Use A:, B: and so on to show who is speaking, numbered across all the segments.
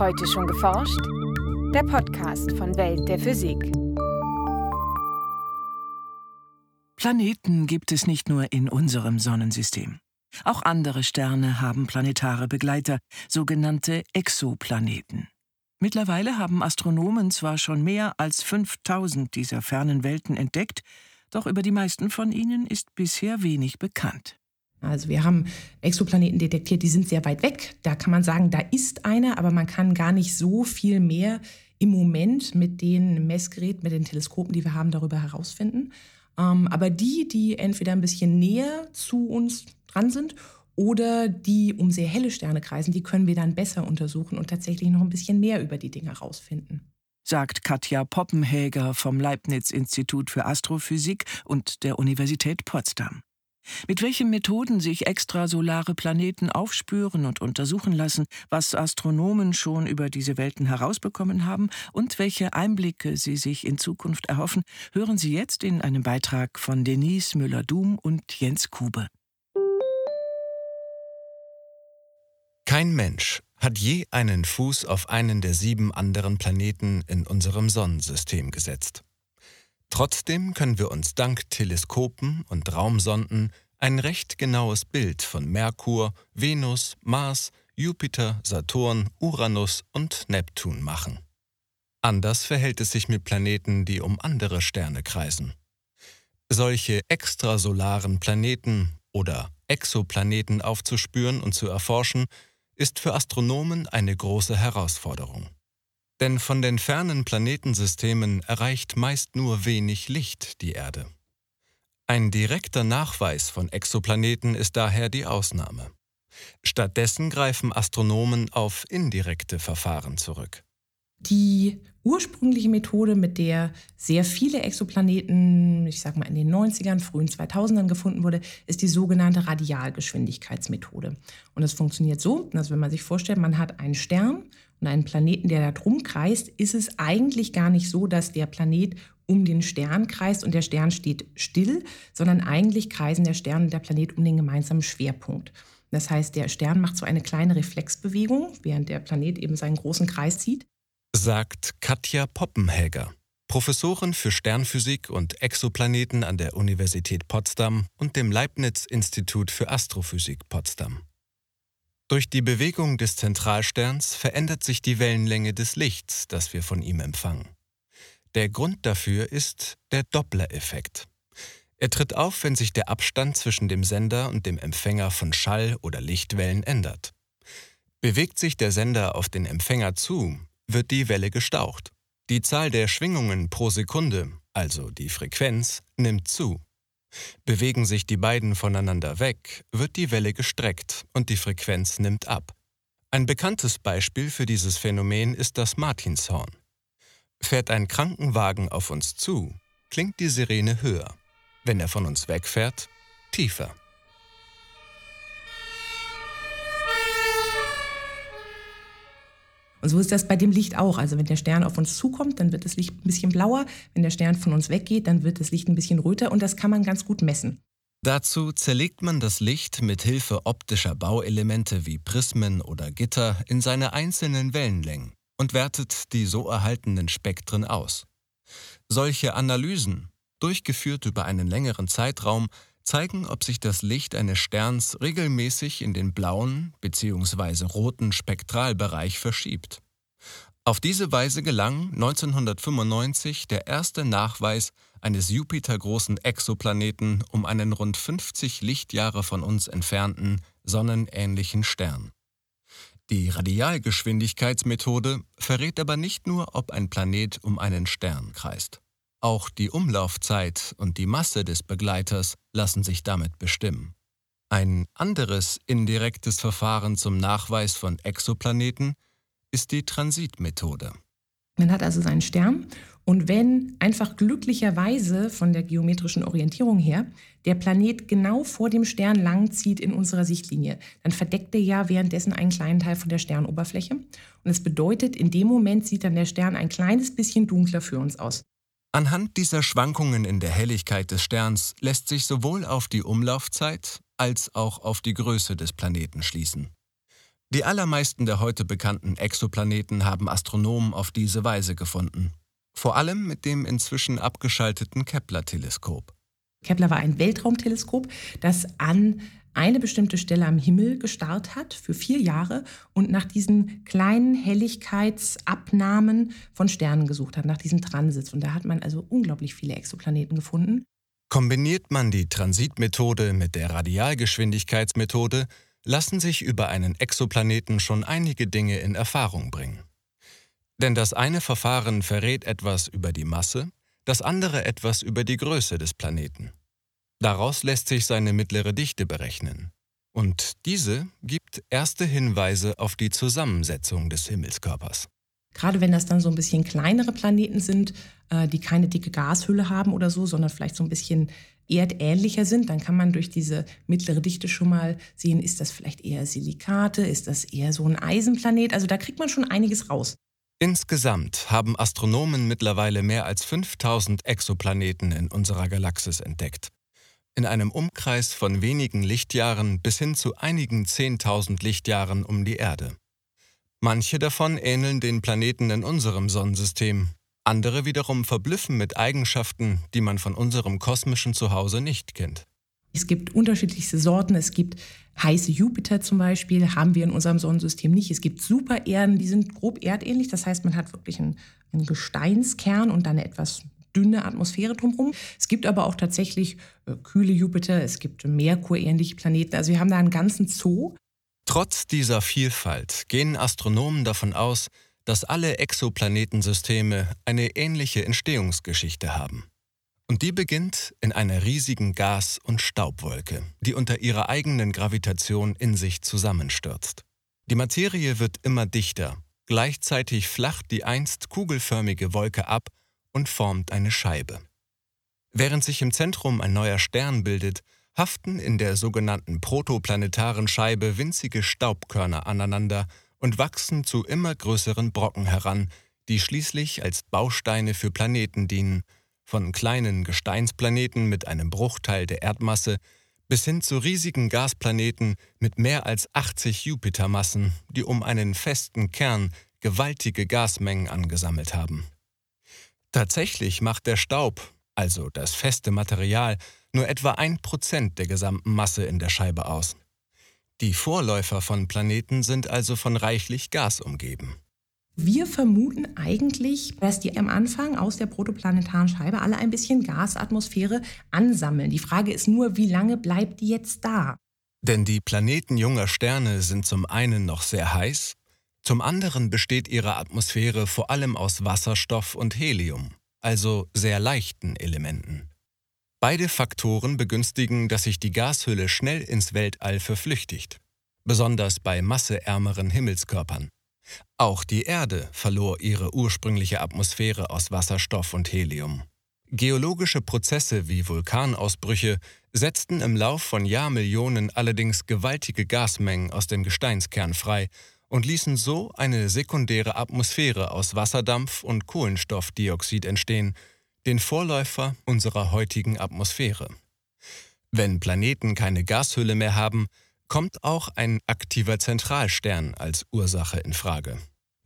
A: Heute schon geforscht? Der Podcast von Welt der Physik.
B: Planeten gibt es nicht nur in unserem Sonnensystem. Auch andere Sterne haben planetare Begleiter, sogenannte Exoplaneten. Mittlerweile haben Astronomen zwar schon mehr als 5000 dieser fernen Welten entdeckt, doch über die meisten von ihnen ist bisher wenig bekannt.
C: Also wir haben Exoplaneten detektiert, die sind sehr weit weg. Da kann man sagen, da ist einer, aber man kann gar nicht so viel mehr im Moment mit den Messgeräten, mit den Teleskopen, die wir haben, darüber herausfinden. Ähm, aber die, die entweder ein bisschen näher zu uns dran sind oder die um sehr helle Sterne kreisen, die können wir dann besser untersuchen und tatsächlich noch ein bisschen mehr über die Dinge herausfinden
B: sagt Katja Poppenhäger vom Leibniz-Institut für Astrophysik und der Universität Potsdam. Mit welchen Methoden sich extrasolare Planeten aufspüren und untersuchen lassen, was Astronomen schon über diese Welten herausbekommen haben und welche Einblicke sie sich in Zukunft erhoffen, hören Sie jetzt in einem Beitrag von Denise Müller-Dum und Jens Kube.
D: Kein Mensch hat je einen Fuß auf einen der sieben anderen Planeten in unserem Sonnensystem gesetzt. Trotzdem können wir uns dank Teleskopen und Raumsonden ein recht genaues Bild von Merkur, Venus, Mars, Jupiter, Saturn, Uranus und Neptun machen. Anders verhält es sich mit Planeten, die um andere Sterne kreisen. Solche extrasolaren Planeten oder Exoplaneten aufzuspüren und zu erforschen, ist für Astronomen eine große Herausforderung. Denn von den fernen Planetensystemen erreicht meist nur wenig Licht die Erde. Ein direkter Nachweis von Exoplaneten ist daher die Ausnahme. Stattdessen greifen Astronomen auf indirekte Verfahren zurück.
C: Die ursprüngliche Methode, mit der sehr viele Exoplaneten, ich sag mal in den 90ern, frühen 2000ern gefunden wurde, ist die sogenannte Radialgeschwindigkeitsmethode. Und das funktioniert so, dass wenn man sich vorstellt, man hat einen Stern und einen Planeten, der da drum kreist, ist es eigentlich gar nicht so, dass der Planet um den Stern kreist und der Stern steht still, sondern eigentlich kreisen der Stern und der Planet um den gemeinsamen Schwerpunkt. Das heißt, der Stern macht so eine kleine Reflexbewegung, während der Planet eben seinen großen Kreis zieht
D: sagt Katja Poppenhäger, Professorin für Sternphysik und Exoplaneten an der Universität Potsdam und dem Leibniz-Institut für Astrophysik Potsdam. Durch die Bewegung des Zentralsterns verändert sich die Wellenlänge des Lichts, das wir von ihm empfangen. Der Grund dafür ist der Doppler-Effekt. Er tritt auf, wenn sich der Abstand zwischen dem Sender und dem Empfänger von Schall- oder Lichtwellen ändert. Bewegt sich der Sender auf den Empfänger zu, wird die Welle gestaucht. Die Zahl der Schwingungen pro Sekunde, also die Frequenz, nimmt zu. Bewegen sich die beiden voneinander weg, wird die Welle gestreckt und die Frequenz nimmt ab. Ein bekanntes Beispiel für dieses Phänomen ist das Martinshorn. Fährt ein Krankenwagen auf uns zu, klingt die Sirene höher. Wenn er von uns wegfährt, tiefer.
C: Und so ist das bei dem Licht auch. Also wenn der Stern auf uns zukommt, dann wird das Licht ein bisschen blauer. Wenn der Stern von uns weggeht, dann wird das Licht ein bisschen röter und das kann man ganz gut messen.
D: Dazu zerlegt man das Licht mit Hilfe optischer Bauelemente wie Prismen oder Gitter in seine einzelnen Wellenlängen und wertet die so erhaltenen Spektren aus. Solche Analysen, durchgeführt über einen längeren Zeitraum, zeigen, ob sich das Licht eines Sterns regelmäßig in den blauen bzw. roten Spektralbereich verschiebt. Auf diese Weise gelang 1995 der erste Nachweis eines Jupiter-großen Exoplaneten um einen rund 50 Lichtjahre von uns entfernten sonnenähnlichen Stern. Die Radialgeschwindigkeitsmethode verrät aber nicht nur, ob ein Planet um einen Stern kreist. Auch die Umlaufzeit und die Masse des Begleiters lassen sich damit bestimmen. Ein anderes indirektes Verfahren zum Nachweis von Exoplaneten ist die Transitmethode.
C: Man hat also seinen Stern und wenn einfach glücklicherweise von der geometrischen Orientierung her der Planet genau vor dem Stern langzieht in unserer Sichtlinie, dann verdeckt er ja währenddessen einen kleinen Teil von der Sternoberfläche. Und es bedeutet, in dem Moment sieht dann der Stern ein kleines bisschen dunkler für uns aus.
D: Anhand dieser Schwankungen in der Helligkeit des Sterns lässt sich sowohl auf die Umlaufzeit als auch auf die Größe des Planeten schließen. Die allermeisten der heute bekannten Exoplaneten haben Astronomen auf diese Weise gefunden. Vor allem mit dem inzwischen abgeschalteten Kepler-Teleskop.
C: Kepler war ein Weltraumteleskop, das an eine bestimmte Stelle am Himmel gestarrt hat für vier Jahre und nach diesen kleinen Helligkeitsabnahmen von Sternen gesucht hat, nach diesem Transits. Und da hat man also unglaublich viele Exoplaneten gefunden.
D: Kombiniert man die Transitmethode mit der Radialgeschwindigkeitsmethode, lassen sich über einen Exoplaneten schon einige Dinge in Erfahrung bringen. Denn das eine Verfahren verrät etwas über die Masse, das andere etwas über die Größe des Planeten. Daraus lässt sich seine mittlere Dichte berechnen. Und diese gibt erste Hinweise auf die Zusammensetzung des Himmelskörpers.
C: Gerade wenn das dann so ein bisschen kleinere Planeten sind, äh, die keine dicke Gashülle haben oder so, sondern vielleicht so ein bisschen erdähnlicher sind, dann kann man durch diese mittlere Dichte schon mal sehen, ist das vielleicht eher Silikate, ist das eher so ein Eisenplanet. Also da kriegt man schon einiges raus.
D: Insgesamt haben Astronomen mittlerweile mehr als 5000 Exoplaneten in unserer Galaxis entdeckt in einem Umkreis von wenigen Lichtjahren bis hin zu einigen Zehntausend Lichtjahren um die Erde. Manche davon ähneln den Planeten in unserem Sonnensystem, andere wiederum verblüffen mit Eigenschaften, die man von unserem kosmischen Zuhause nicht kennt.
C: Es gibt unterschiedlichste Sorten. Es gibt heiße Jupiter zum Beispiel, haben wir in unserem Sonnensystem nicht. Es gibt Supererden, die sind grob erdähnlich. Das heißt, man hat wirklich einen, einen Gesteinskern und dann etwas dünne Atmosphäre drumherum. Es gibt aber auch tatsächlich äh, kühle Jupiter, es gibt Merkur-ähnliche Planeten. Also wir haben da einen ganzen Zoo.
D: Trotz dieser Vielfalt gehen Astronomen davon aus, dass alle Exoplanetensysteme eine ähnliche Entstehungsgeschichte haben. Und die beginnt in einer riesigen Gas- und Staubwolke, die unter ihrer eigenen Gravitation in sich zusammenstürzt. Die Materie wird immer dichter, gleichzeitig flacht die einst kugelförmige Wolke ab und formt eine Scheibe. Während sich im Zentrum ein neuer Stern bildet, haften in der sogenannten protoplanetaren Scheibe winzige Staubkörner aneinander und wachsen zu immer größeren Brocken heran, die schließlich als Bausteine für Planeten dienen, von kleinen Gesteinsplaneten mit einem Bruchteil der Erdmasse bis hin zu riesigen Gasplaneten mit mehr als 80 Jupitermassen, die um einen festen Kern gewaltige Gasmengen angesammelt haben. Tatsächlich macht der Staub, also das feste Material, nur etwa ein Prozent der gesamten Masse in der Scheibe aus. Die Vorläufer von Planeten sind also von reichlich Gas umgeben.
C: Wir vermuten eigentlich, dass die am Anfang aus der protoplanetaren Scheibe alle ein bisschen Gasatmosphäre ansammeln. Die Frage ist nur, wie lange bleibt die jetzt da?
D: Denn die Planeten junger Sterne sind zum einen noch sehr heiß zum anderen besteht ihre Atmosphäre vor allem aus Wasserstoff und Helium, also sehr leichten Elementen. Beide Faktoren begünstigen, dass sich die Gashülle schnell ins Weltall verflüchtigt, besonders bei masseärmeren Himmelskörpern. Auch die Erde verlor ihre ursprüngliche Atmosphäre aus Wasserstoff und Helium. Geologische Prozesse wie Vulkanausbrüche setzten im Lauf von Jahrmillionen allerdings gewaltige Gasmengen aus dem Gesteinskern frei und ließen so eine sekundäre Atmosphäre aus Wasserdampf und Kohlenstoffdioxid entstehen, den Vorläufer unserer heutigen Atmosphäre. Wenn Planeten keine Gashülle mehr haben, kommt auch ein aktiver Zentralstern als Ursache in Frage.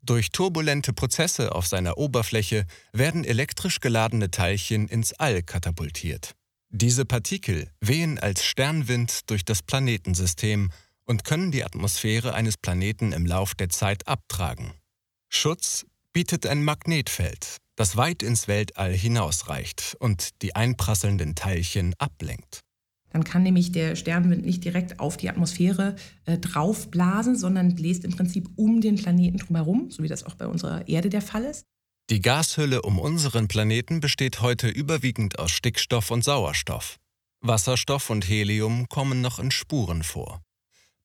D: Durch turbulente Prozesse auf seiner Oberfläche werden elektrisch geladene Teilchen ins All katapultiert. Diese Partikel wehen als Sternwind durch das Planetensystem und können die Atmosphäre eines Planeten im Lauf der Zeit abtragen. Schutz bietet ein Magnetfeld, das weit ins Weltall hinausreicht und die einprasselnden Teilchen ablenkt.
C: Dann kann nämlich der Sternwind nicht direkt auf die Atmosphäre äh, draufblasen, sondern bläst im Prinzip um den Planeten drumherum, so wie das auch bei unserer Erde der Fall ist.
D: Die Gashülle um unseren Planeten besteht heute überwiegend aus Stickstoff und Sauerstoff. Wasserstoff und Helium kommen noch in Spuren vor.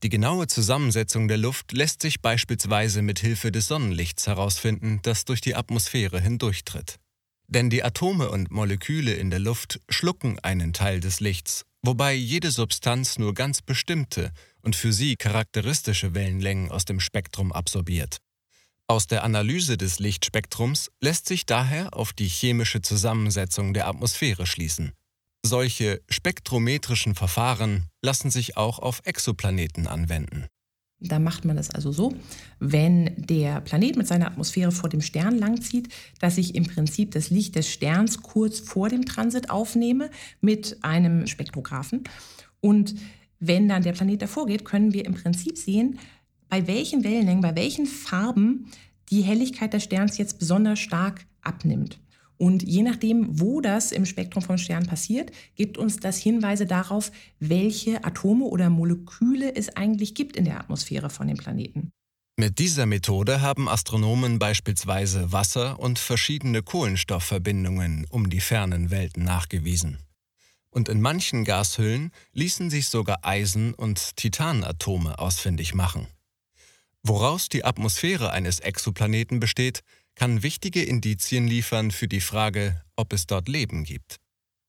D: Die genaue Zusammensetzung der Luft lässt sich beispielsweise mit Hilfe des Sonnenlichts herausfinden, das durch die Atmosphäre hindurchtritt. Denn die Atome und Moleküle in der Luft schlucken einen Teil des Lichts, wobei jede Substanz nur ganz bestimmte und für sie charakteristische Wellenlängen aus dem Spektrum absorbiert. Aus der Analyse des Lichtspektrums lässt sich daher auf die chemische Zusammensetzung der Atmosphäre schließen. Solche spektrometrischen Verfahren lassen sich auch auf Exoplaneten anwenden.
C: Da macht man das also so, wenn der Planet mit seiner Atmosphäre vor dem Stern langzieht, dass ich im Prinzip das Licht des Sterns kurz vor dem Transit aufnehme mit einem Spektrographen. Und wenn dann der Planet davor geht, können wir im Prinzip sehen, bei welchen Wellenlängen, bei welchen Farben die Helligkeit des Sterns jetzt besonders stark abnimmt. Und je nachdem, wo das im Spektrum von Sternen passiert, gibt uns das Hinweise darauf, welche Atome oder Moleküle es eigentlich gibt in der Atmosphäre von dem Planeten.
D: Mit dieser Methode haben Astronomen beispielsweise Wasser und verschiedene Kohlenstoffverbindungen um die fernen Welten nachgewiesen. Und in manchen Gashüllen ließen sich sogar Eisen- und Titanatome ausfindig machen. Woraus die Atmosphäre eines Exoplaneten besteht, kann wichtige Indizien liefern für die Frage, ob es dort Leben gibt.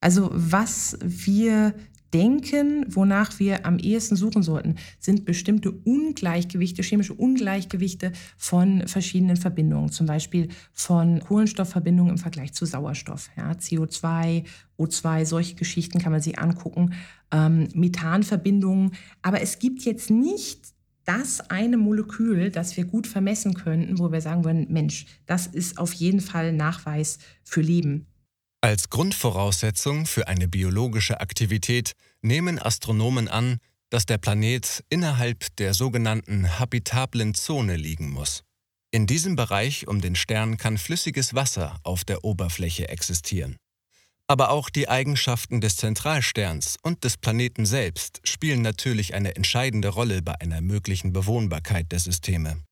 C: Also was wir denken, wonach wir am ehesten suchen sollten, sind bestimmte Ungleichgewichte, chemische Ungleichgewichte von verschiedenen Verbindungen, zum Beispiel von Kohlenstoffverbindungen im Vergleich zu Sauerstoff. Ja, CO2, O2, solche Geschichten kann man sich angucken, ähm, Methanverbindungen. Aber es gibt jetzt nicht das eine Molekül, das wir gut vermessen könnten, wo wir sagen würden, Mensch, das ist auf jeden Fall Nachweis für Leben.
D: Als Grundvoraussetzung für eine biologische Aktivität nehmen Astronomen an, dass der Planet innerhalb der sogenannten habitablen Zone liegen muss. In diesem Bereich um den Stern kann flüssiges Wasser auf der Oberfläche existieren. Aber auch die Eigenschaften des Zentralsterns und des Planeten selbst spielen natürlich eine entscheidende Rolle bei einer möglichen Bewohnbarkeit der Systeme.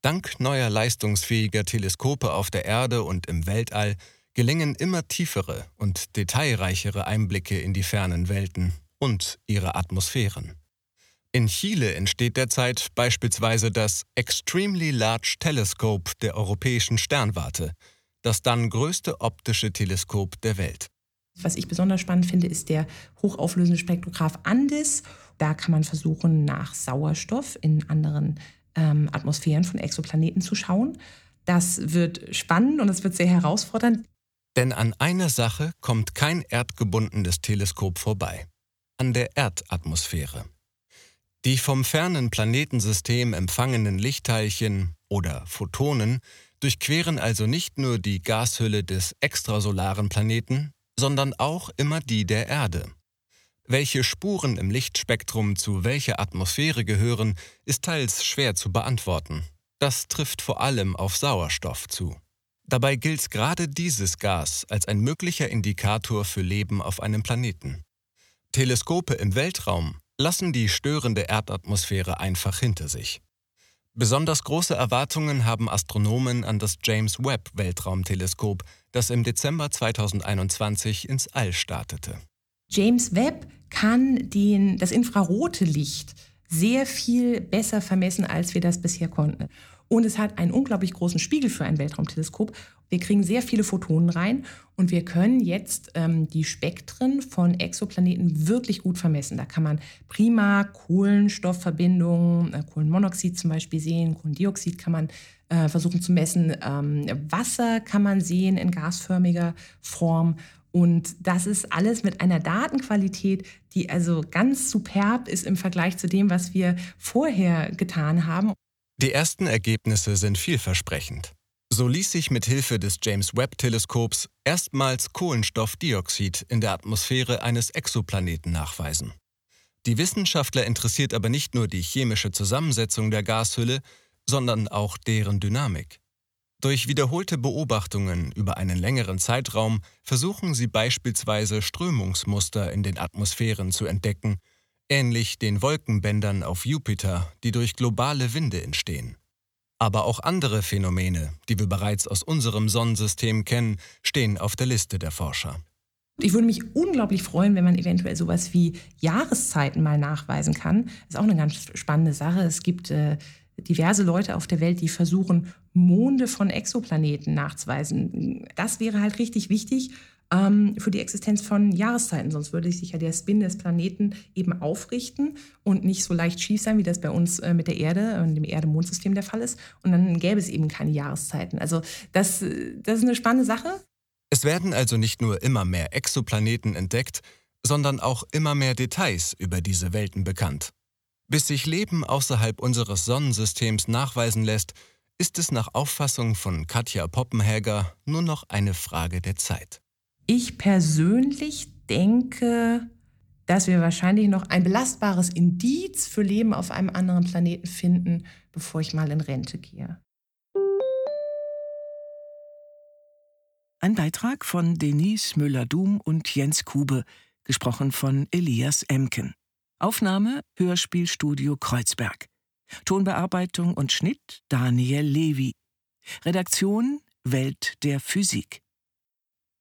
D: Dank neuer leistungsfähiger Teleskope auf der Erde und im Weltall gelingen immer tiefere und detailreichere Einblicke in die fernen Welten und ihre Atmosphären. In Chile entsteht derzeit beispielsweise das Extremely Large Telescope der Europäischen Sternwarte, das dann größte optische Teleskop der Welt.
C: Was ich besonders spannend finde, ist der hochauflösende Spektrograph Andes. Da kann man versuchen, nach Sauerstoff in anderen ähm, Atmosphären von Exoplaneten zu schauen. Das wird spannend und es wird sehr herausfordernd.
D: Denn an einer Sache kommt kein erdgebundenes Teleskop vorbei. An der Erdatmosphäre. Die vom fernen Planetensystem empfangenen Lichtteilchen oder Photonen durchqueren also nicht nur die Gashülle des extrasolaren Planeten, sondern auch immer die der Erde. Welche Spuren im Lichtspektrum zu welcher Atmosphäre gehören, ist teils schwer zu beantworten. Das trifft vor allem auf Sauerstoff zu. Dabei gilt gerade dieses Gas als ein möglicher Indikator für Leben auf einem Planeten. Teleskope im Weltraum lassen die störende Erdatmosphäre einfach hinter sich. Besonders große Erwartungen haben Astronomen an das James Webb Weltraumteleskop, das im Dezember 2021 ins All startete.
C: James Webb kann den, das infrarote Licht sehr viel besser vermessen, als wir das bisher konnten. Und es hat einen unglaublich großen Spiegel für ein Weltraumteleskop. Wir kriegen sehr viele Photonen rein und wir können jetzt ähm, die Spektren von Exoplaneten wirklich gut vermessen. Da kann man prima Kohlenstoffverbindungen, äh, Kohlenmonoxid zum Beispiel sehen, Kohlendioxid kann man äh, versuchen zu messen, ähm, Wasser kann man sehen in gasförmiger Form. Und das ist alles mit einer Datenqualität, die also ganz superb ist im Vergleich zu dem, was wir vorher getan haben.
D: Die ersten Ergebnisse sind vielversprechend. So ließ sich mit Hilfe des James Webb Teleskops erstmals Kohlenstoffdioxid in der Atmosphäre eines Exoplaneten nachweisen. Die Wissenschaftler interessiert aber nicht nur die chemische Zusammensetzung der Gashülle, sondern auch deren Dynamik. Durch wiederholte Beobachtungen über einen längeren Zeitraum versuchen sie beispielsweise Strömungsmuster in den Atmosphären zu entdecken ähnlich den Wolkenbändern auf Jupiter, die durch globale Winde entstehen. Aber auch andere Phänomene, die wir bereits aus unserem Sonnensystem kennen, stehen auf der Liste der Forscher.
C: Ich würde mich unglaublich freuen, wenn man eventuell sowas wie Jahreszeiten mal nachweisen kann. Das ist auch eine ganz spannende Sache. Es gibt äh, diverse Leute auf der Welt, die versuchen, Monde von Exoplaneten nachzuweisen. Das wäre halt richtig wichtig, ähm, für die Existenz von Jahreszeiten. Sonst würde sich ja der Spin des Planeten eben aufrichten und nicht so leicht schief sein, wie das bei uns äh, mit der Erde und dem Erde-Mondsystem der Fall ist. Und dann gäbe es eben keine Jahreszeiten. Also das, das ist eine spannende Sache.
D: Es werden also nicht nur immer mehr Exoplaneten entdeckt, sondern auch immer mehr Details über diese Welten bekannt. Bis sich Leben außerhalb unseres Sonnensystems nachweisen lässt, ist es nach Auffassung von Katja Poppenhäger nur noch eine Frage der Zeit.
C: Ich persönlich denke, dass wir wahrscheinlich noch ein belastbares Indiz für Leben auf einem anderen Planeten finden, bevor ich mal in Rente gehe.
B: Ein Beitrag von Denise Müller-Dum und Jens Kube, gesprochen von Elias Emken. Aufnahme Hörspielstudio Kreuzberg. Tonbearbeitung und Schnitt Daniel Levy. Redaktion Welt der Physik.